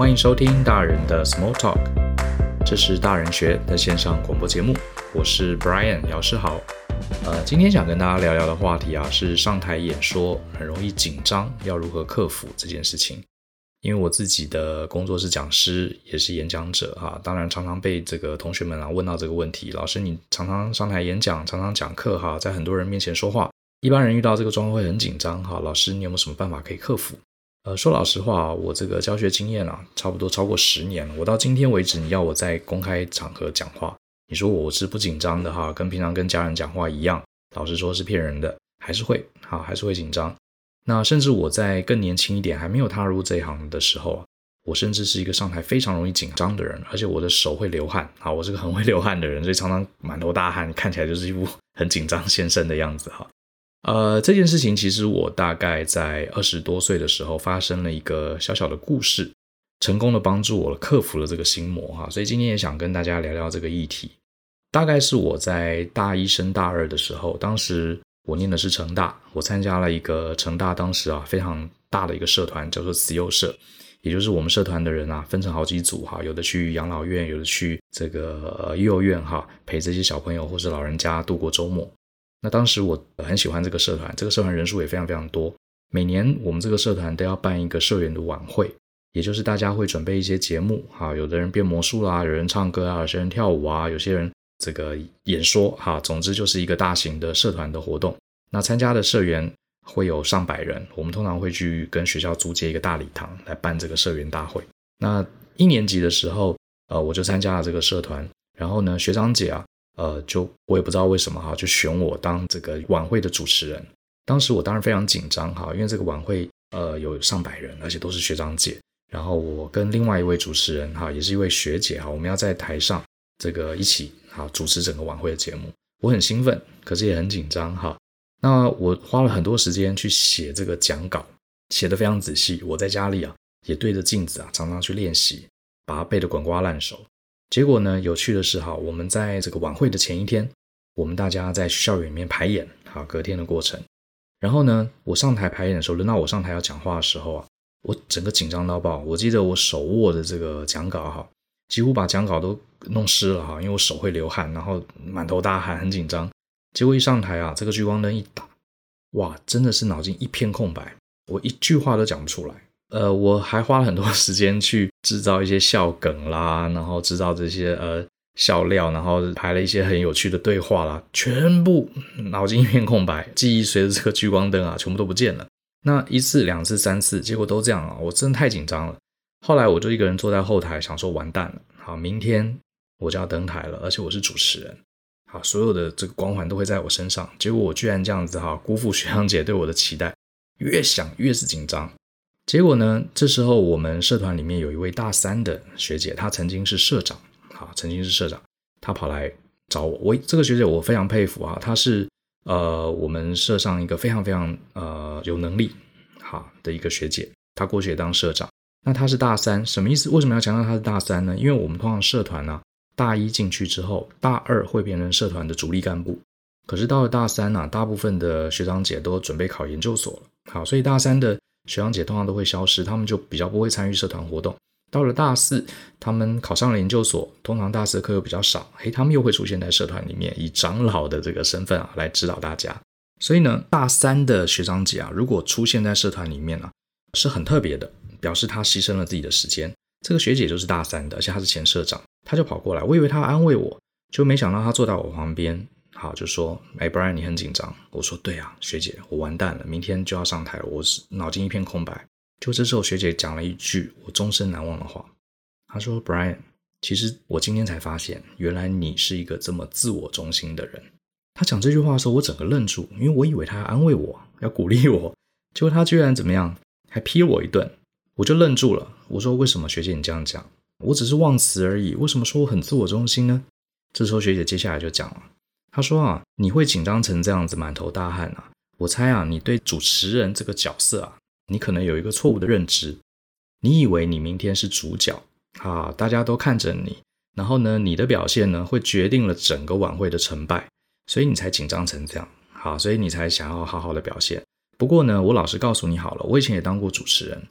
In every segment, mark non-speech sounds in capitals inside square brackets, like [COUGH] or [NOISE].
欢迎收听大人的 Small Talk，这是大人学的线上广播节目。我是 Brian 姚世豪。呃，今天想跟大家聊聊的话题啊，是上台演说很容易紧张，要如何克服这件事情。因为我自己的工作是讲师，也是演讲者哈，当然常常被这个同学们啊问到这个问题：老师，你常常上台演讲，常常讲课哈，在很多人面前说话，一般人遇到这个状况会很紧张哈。老师，你有没有什么办法可以克服？呃，说老实话，我这个教学经验啊，差不多超过十年了。我到今天为止，你要我在公开场合讲话，你说我是不紧张的哈，跟平常跟家人讲话一样，老实说是骗人的，还是会哈，还是会紧张。那甚至我在更年轻一点，还没有踏入这一行的时候啊，我甚至是一个上台非常容易紧张的人，而且我的手会流汗啊，我是个很会流汗的人，所以常常满头大汗，看起来就是一副很紧张先生的样子哈。呃，这件事情其实我大概在二十多岁的时候发生了一个小小的故事，成功的帮助我克服了这个心魔哈。所以今天也想跟大家聊聊这个议题。大概是我在大一升大二的时候，当时我念的是成大，我参加了一个成大当时啊非常大的一个社团，叫做慈幼社，也就是我们社团的人啊分成好几组哈，有的去养老院，有的去这个幼儿园哈，陪这些小朋友或是老人家度过周末。那当时我很喜欢这个社团，这个社团人数也非常非常多。每年我们这个社团都要办一个社员的晚会，也就是大家会准备一些节目，哈，有的人变魔术啦，有人唱歌啊，有些人跳舞啊，有些人这个演说，哈，总之就是一个大型的社团的活动。那参加的社员会有上百人，我们通常会去跟学校租借一个大礼堂来办这个社员大会。那一年级的时候，呃，我就参加了这个社团，然后呢，学长姐啊。呃，就我也不知道为什么哈，就选我当这个晚会的主持人。当时我当然非常紧张哈，因为这个晚会呃有上百人，而且都是学长姐。然后我跟另外一位主持人哈，也是一位学姐哈，我们要在台上这个一起哈主持整个晚会的节目。我很兴奋，可是也很紧张哈。那我花了很多时间去写这个讲稿，写得非常仔细。我在家里啊也对着镜子啊常常去练习，把它背得滚瓜烂熟。结果呢，有趣的是哈，我们在这个晚会的前一天，我们大家在校园里面排演，好，隔天的过程。然后呢，我上台排演的时候，轮到我上台要讲话的时候啊，我整个紧张到爆。我记得我手握的这个讲稿哈，几乎把讲稿都弄湿了哈，因为我手会流汗，然后满头大汗，很紧张。结果一上台啊，这个聚光灯一打，哇，真的是脑筋一片空白，我一句话都讲不出来。呃，我还花了很多 [LAUGHS] 时间去制造一些笑梗啦，然后制造这些呃笑料，然后拍了一些很有趣的对话啦，全部脑筋一片空白，记忆随着这个聚光灯啊，全部都不见了。那一次、两次、三次，结果都这样啊，我真的太紧张了。后来我就一个人坐在后台，想说完蛋了，好，明天我就要登台了，而且我是主持人，好，所有的这个光环都会在我身上。结果我居然这样子哈，辜负学长姐对我的期待，越想越是紧张。结果呢，这时候我们社团里面有一位大三的学姐，她曾经是社长，啊，曾经是社长，她跑来找我。我这个学姐我非常佩服啊，她是呃我们社上一个非常非常呃有能力好的一个学姐，她过去也当社长。那她是大三，什么意思？为什么要强调她是大三呢？因为我们通常社团呢，大一进去之后，大二会变成社团的主力干部，可是到了大三呢，大部分的学长姐都准备考研究所了，好，所以大三的。学长姐通常都会消失，他们就比较不会参与社团活动。到了大四，他们考上了研究所，通常大四的课又比较少，嘿，他们又会出现在社团里面，以长老的这个身份啊来指导大家。所以呢，大三的学长姐啊，如果出现在社团里面啊，是很特别的，表示他牺牲了自己的时间。这个学姐就是大三的，而且她是前社长，她就跑过来，我以为她安慰我，就没想到她坐在我旁边。好，就说，哎，Brian，你很紧张。我说，对啊，学姐，我完蛋了，明天就要上台了，我是脑筋一片空白。就这时候，学姐讲了一句我终身难忘的话。她说，Brian，其实我今天才发现，原来你是一个这么自我中心的人。她讲这句话的时候，我整个愣住，因为我以为她要安慰我，要鼓励我，结果她居然怎么样，还批我一顿，我就愣住了。我说，为什么学姐你这样讲？我只是忘词而已，为什么说我很自我中心呢？这时候，学姐接下来就讲了。他说啊，你会紧张成这样子，满头大汗啊？我猜啊，你对主持人这个角色啊，你可能有一个错误的认知。你以为你明天是主角啊，大家都看着你，然后呢，你的表现呢，会决定了整个晚会的成败，所以你才紧张成这样。好，所以你才想要好好的表现。不过呢，我老实告诉你好了，我以前也当过主持人。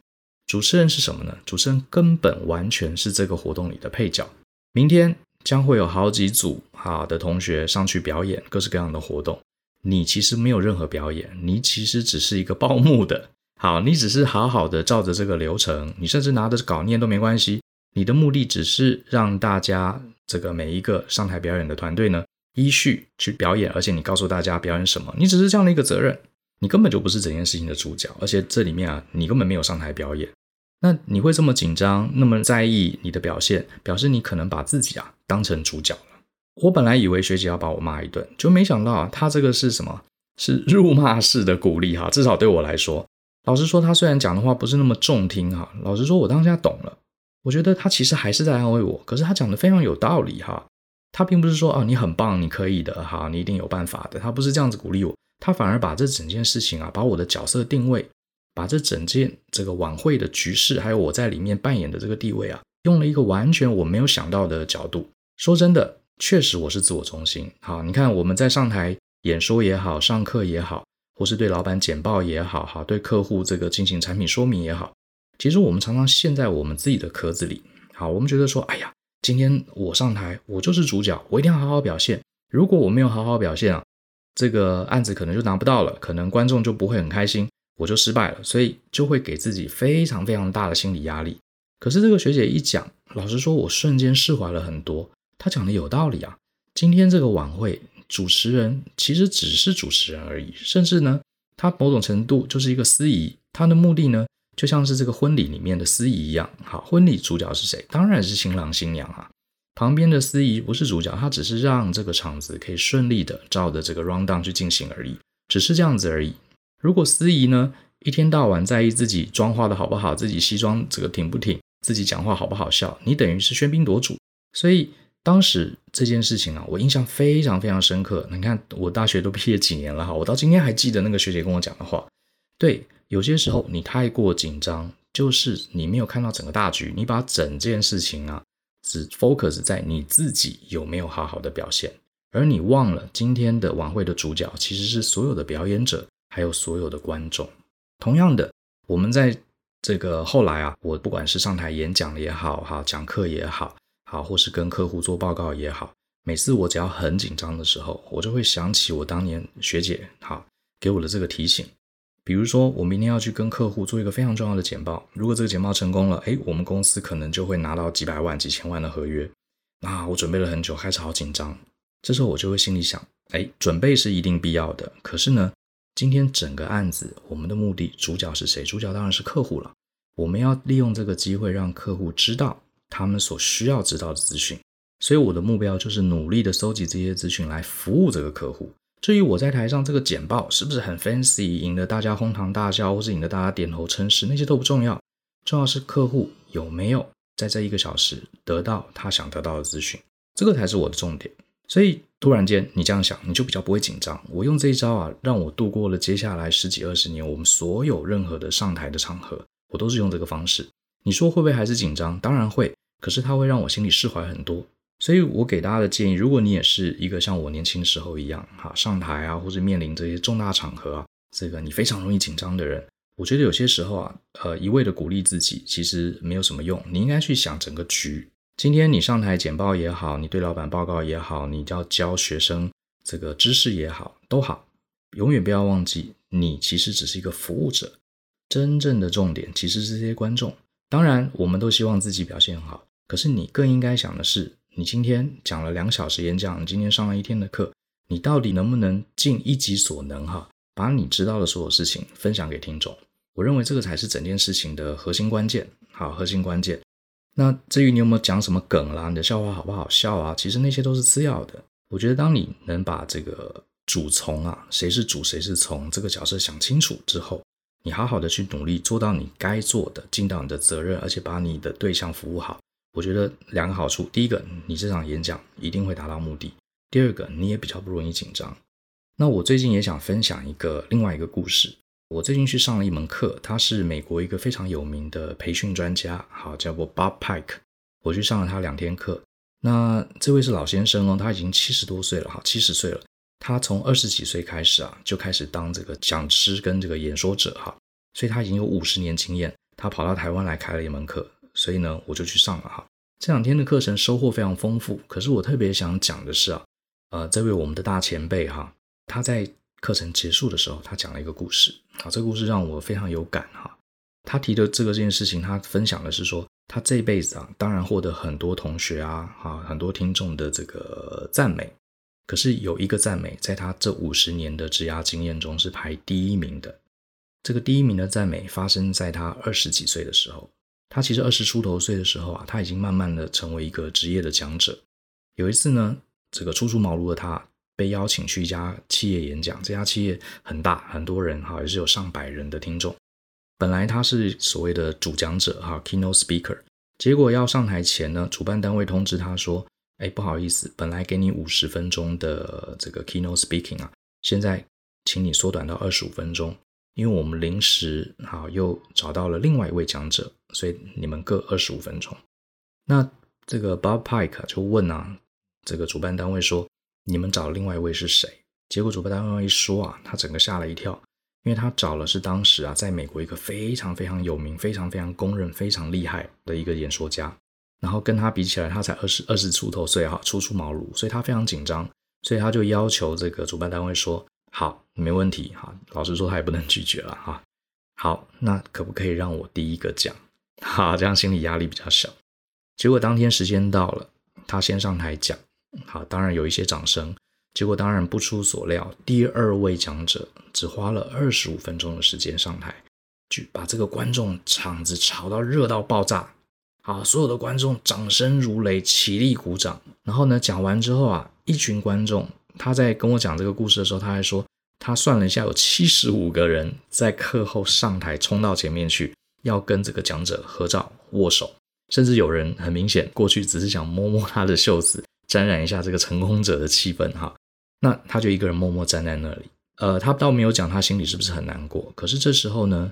主持人是什么呢？主持人根本完全是这个活动里的配角。明天将会有好几组好的同学上去表演各式各样的活动，你其实没有任何表演，你其实只是一个报幕的。好，你只是好好的照着这个流程，你甚至拿着稿念都没关系。你的目的只是让大家这个每一个上台表演的团队呢，依序去表演，而且你告诉大家表演什么，你只是这样的一个责任，你根本就不是整件事情的主角，而且这里面啊，你根本没有上台表演。那你会这么紧张，那么在意你的表现，表示你可能把自己啊当成主角了。我本来以为学姐要把我骂一顿，就没想到啊，她这个是什么？是辱骂式的鼓励哈，至少对我来说。老实说，她虽然讲的话不是那么中听哈，老实说，我当下懂了。我觉得她其实还是在安慰我，可是她讲的非常有道理哈。她并不是说啊，你很棒，你可以的哈，你一定有办法的。她不是这样子鼓励我，她反而把这整件事情啊，把我的角色定位，把这整件这个晚会的局势，还有我在里面扮演的这个地位啊，用了一个完全我没有想到的角度。说真的，确实我是自我中心。好，你看我们在上台演说也好，上课也好。或是对老板简报也好，哈，对客户这个进行产品说明也好，其实我们常常陷在我们自己的壳子里。好，我们觉得说，哎呀，今天我上台，我就是主角，我一定要好好表现。如果我没有好好表现啊，这个案子可能就拿不到了，可能观众就不会很开心，我就失败了，所以就会给自己非常非常大的心理压力。可是这个学姐一讲，老实说，我瞬间释怀了很多。她讲的有道理啊，今天这个晚会。主持人其实只是主持人而已，甚至呢，他某种程度就是一个司仪，他的目的呢，就像是这个婚礼里面的司仪一样。好，婚礼主角是谁？当然是新郎新娘啊。旁边的司仪不是主角，他只是让这个场子可以顺利的照着这个 rundown 去进行而已，只是这样子而已。如果司仪呢，一天到晚在意自己妆化的好不好，自己西装这个挺不挺，自己讲话好不好笑，你等于是喧宾夺主。所以。当时这件事情啊，我印象非常非常深刻。你看，我大学都毕业几年了哈，我到今天还记得那个学姐跟我讲的话。对，有些时候你太过紧张，就是你没有看到整个大局，你把整件事情啊只 focus 在你自己有没有好好的表现，而你忘了今天的晚会的主角其实是所有的表演者，还有所有的观众。同样的，我们在这个后来啊，我不管是上台演讲也好，哈，讲课也好。好，或是跟客户做报告也好，每次我只要很紧张的时候，我就会想起我当年学姐好给我的这个提醒。比如说，我明天要去跟客户做一个非常重要的简报，如果这个简报成功了，诶，我们公司可能就会拿到几百万、几千万的合约。那我准备了很久，开始好紧张。这时候我就会心里想，诶，准备是一定必要的。可是呢，今天整个案子，我们的目的主角是谁？主角当然是客户了。我们要利用这个机会让客户知道。他们所需要知道的资讯，所以我的目标就是努力的搜集这些资讯来服务这个客户。至于我在台上这个简报是不是很 fancy，引得大家哄堂大笑，或是引得大家点头称是，那些都不重要，重要是客户有没有在这一个小时得到他想得到的资讯，这个才是我的重点。所以突然间你这样想，你就比较不会紧张。我用这一招啊，让我度过了接下来十几二十年，我们所有任何的上台的场合，我都是用这个方式。你说会不会还是紧张？当然会。可是它会让我心里释怀很多，所以我给大家的建议，如果你也是一个像我年轻时候一样，哈，上台啊，或者面临这些重大场合啊，这个你非常容易紧张的人，我觉得有些时候啊，呃，一味的鼓励自己其实没有什么用，你应该去想整个局。今天你上台简报也好，你对老板报告也好，你要教学生这个知识也好，都好，永远不要忘记，你其实只是一个服务者，真正的重点其实是这些观众。当然，我们都希望自己表现很好。可是你更应该想的是，你今天讲了两小时演讲，你今天上了一天的课，你到底能不能尽一己所能哈，把你知道的所有事情分享给听众？我认为这个才是整件事情的核心关键，好，核心关键。那至于你有没有讲什么梗啦，你的笑话好不好笑啊？其实那些都是次要的。我觉得当你能把这个主从啊，谁是主谁是从这个角色想清楚之后，你好好的去努力做到你该做的，尽到你的责任，而且把你的对象服务好。我觉得两个好处，第一个，你这场演讲一定会达到目的；第二个，你也比较不容易紧张。那我最近也想分享一个另外一个故事。我最近去上了一门课，他是美国一个非常有名的培训专家，好，叫做 Bob Pike。我去上了他两天课。那这位是老先生哦，他已经七十多岁了，哈，七十岁了。他从二十几岁开始啊，就开始当这个讲师跟这个演说者，哈，所以他已经有五十年经验。他跑到台湾来开了一门课，所以呢，我就去上了哈。这两天的课程收获非常丰富。可是我特别想讲的是啊，呃，这位我们的大前辈哈，他在课程结束的时候，他讲了一个故事啊，这个故事让我非常有感哈。他提的这个这件事情，他分享的是说，他这辈子啊，当然获得很多同学啊，哈，很多听众的这个赞美。可是有一个赞美，在他这五十年的职涯经验中是排第一名的。这个第一名的赞美发生在他二十几岁的时候。他其实二十出头岁的时候啊，他已经慢慢的成为一个职业的讲者。有一次呢，这个初出茅庐的他被邀请去一家企业演讲，这家企业很大，很多人哈，也是有上百人的听众。本来他是所谓的主讲者哈，keynote speaker。结果要上台前呢，主办单位通知他说。哎，不好意思，本来给你五十分钟的这个 keynote speaking 啊，现在请你缩短到二十五分钟，因为我们临时哈又找到了另外一位讲者，所以你们各二十五分钟。那这个 Bob Pike 就问啊，这个主办单位说，你们找另外一位是谁？结果主办单位一说啊，他整个吓了一跳，因为他找的是当时啊，在美国一个非常非常有名、非常非常公认、非常厉害的一个演说家。然后跟他比起来，他才二十二十出头岁哈，初出茅庐，所以他非常紧张，所以他就要求这个主办单位说：“好，没问题哈。”老实说，他也不能拒绝了哈。好，那可不可以让我第一个讲？[LAUGHS] 哈，这样心理压力比较小。结果当天时间到了，他先上台讲，好，当然有一些掌声。结果当然不出所料，第二位讲者只花了二十五分钟的时间上台，就把这个观众场子吵到热到爆炸。啊！所有的观众掌声如雷，起立鼓掌。然后呢，讲完之后啊，一群观众他在跟我讲这个故事的时候，他还说他算了一下，有七十五个人在课后上台冲到前面去，要跟这个讲者合照握手，甚至有人很明显过去只是想摸摸他的袖子，沾染一下这个成功者的气氛哈。那他就一个人默默站在那里。呃，他倒没有讲他心里是不是很难过。可是这时候呢，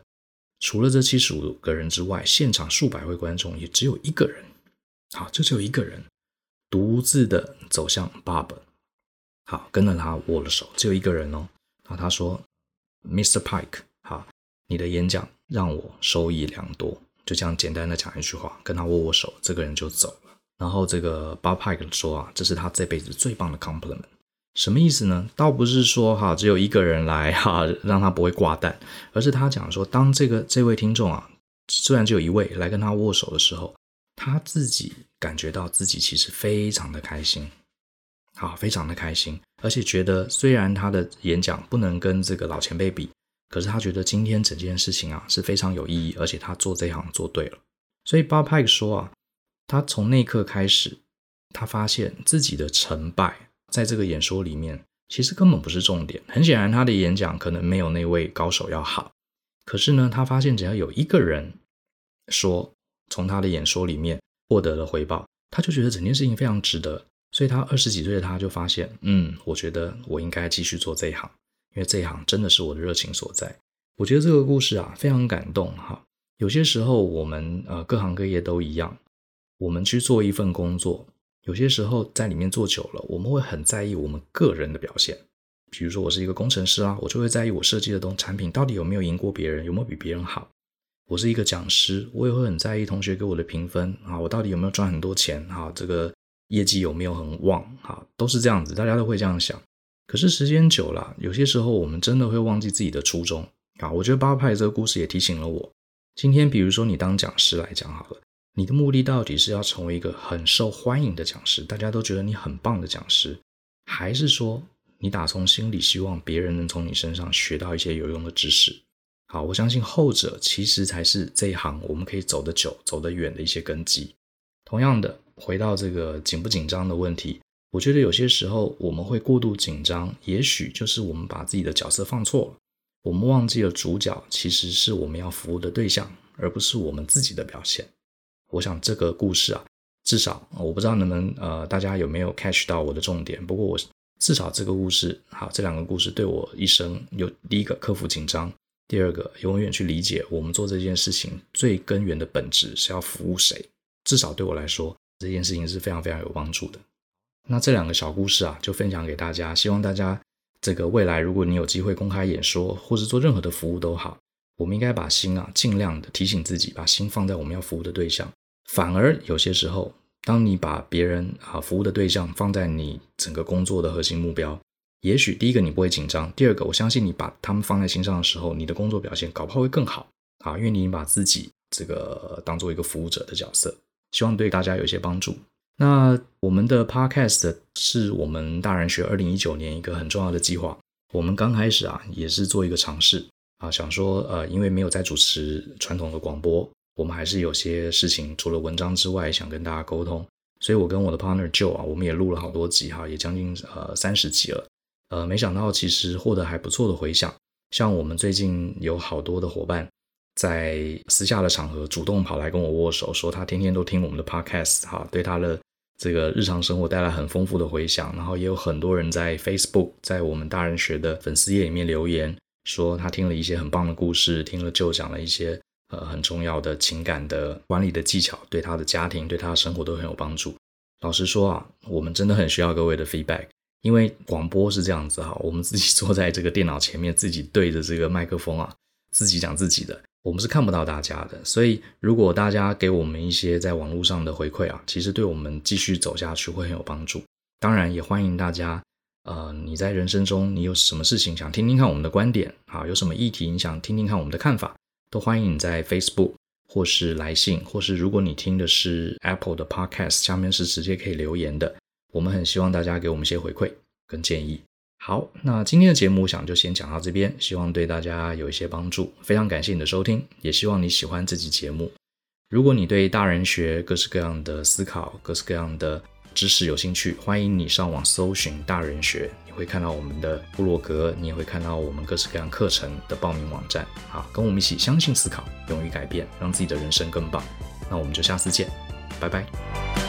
除了这七十五个人之外，现场数百位观众也只有一个人，好，就只有一个人独自的走向 Bob，好，跟着他握了手，只有一个人哦。然后他说：“Mr. Pike，好，你的演讲让我收益良多。”就这样简单的讲一句话，跟他握握手，这个人就走了。然后这个 Bob Pike 说啊，这是他这辈子最棒的 compliment。什么意思呢？倒不是说哈，只有一个人来哈，让他不会挂蛋，而是他讲说，当这个这位听众啊，虽然只有一位来跟他握手的时候，他自己感觉到自己其实非常的开心，好，非常的开心，而且觉得虽然他的演讲不能跟这个老前辈比，可是他觉得今天整件事情啊是非常有意义，而且他做这一行做对了。所以 Bob Pike 说啊，他从那一刻开始，他发现自己的成败。在这个演说里面，其实根本不是重点。很显然，他的演讲可能没有那位高手要好。可是呢，他发现只要有一个人说从他的演说里面获得了回报，他就觉得整件事情非常值得。所以他二十几岁的他就发现，嗯，我觉得我应该继续做这一行，因为这一行真的是我的热情所在。我觉得这个故事啊非常感动哈。有些时候我们呃各行各业都一样，我们去做一份工作。有些时候在里面做久了，我们会很在意我们个人的表现。比如说，我是一个工程师啊，我就会在意我设计的东产品到底有没有赢过别人，有没有比别人好。我是一个讲师，我也会很在意同学给我的评分啊，我到底有没有赚很多钱啊，这个业绩有没有很旺啊，都是这样子，大家都会这样想。可是时间久了，有些时候我们真的会忘记自己的初衷啊。我觉得八派这个故事也提醒了我。今天，比如说你当讲师来讲好了。你的目的到底是要成为一个很受欢迎的讲师，大家都觉得你很棒的讲师，还是说你打从心里希望别人能从你身上学到一些有用的知识？好，我相信后者其实才是这一行我们可以走得久、走得远的一些根基。同样的，回到这个紧不紧张的问题，我觉得有些时候我们会过度紧张，也许就是我们把自己的角色放错了，我们忘记了主角其实是我们要服务的对象，而不是我们自己的表现。我想这个故事啊，至少我不知道能不能呃，大家有没有 catch 到我的重点？不过我至少这个故事，好，这两个故事对我一生有第一个克服紧张，第二个永远去理解我们做这件事情最根源的本质是要服务谁。至少对我来说，这件事情是非常非常有帮助的。那这两个小故事啊，就分享给大家，希望大家这个未来如果你有机会公开演说，或是做任何的服务都好。我们应该把心啊，尽量的提醒自己，把心放在我们要服务的对象。反而有些时候，当你把别人啊服务的对象放在你整个工作的核心目标，也许第一个你不会紧张，第二个我相信你把他们放在心上的时候，你的工作表现搞不好会更好啊，因为你把自己这个当做一个服务者的角色。希望对大家有一些帮助。那我们的 Podcast 是我们大人学二零一九年一个很重要的计划。我们刚开始啊，也是做一个尝试啊，想说呃，因为没有在主持传统的广播。我们还是有些事情，除了文章之外，想跟大家沟通。所以我跟我的 partner Joe 啊，我们也录了好多集哈，也将近呃三十集了。呃，没想到其实获得还不错的回响。像我们最近有好多的伙伴在私下的场合主动跑来跟我握手，说他天天都听我们的 podcast 哈，对他的这个日常生活带来很丰富的回响。然后也有很多人在 Facebook，在我们大人学的粉丝页里面留言，说他听了一些很棒的故事，听了 Joe 讲了一些。呃，很重要的情感的管理的技巧，对他的家庭、对他的生活都很有帮助。老实说啊，我们真的很需要各位的 feedback，因为广播是这样子哈，我们自己 [LAUGHS] 坐在这个电脑前面，自己对着这个麦克风啊，自己讲自己的，我们是看不到大家的。所以，如果大家给我们一些在网络上的回馈啊，其实对我们继续走下去会很有帮助。当然，也欢迎大家，呃，你在人生中你有什么事情想听听看我们的观点啊，有什么议题你想听听看我们的看法。都欢迎你在 Facebook 或是来信，或是如果你听的是 Apple 的 Podcast，下面是直接可以留言的。我们很希望大家给我们一些回馈跟建议。好，那今天的节目我想就先讲到这边，希望对大家有一些帮助。非常感谢你的收听，也希望你喜欢这期节目。如果你对大人学各式各样的思考、各式各样的知识有兴趣，欢迎你上网搜寻大人学。会看到我们的部落格，你也会看到我们各式各样课程的报名网站。好，跟我们一起相信、思考、勇于改变，让自己的人生更棒。那我们就下次见，拜拜。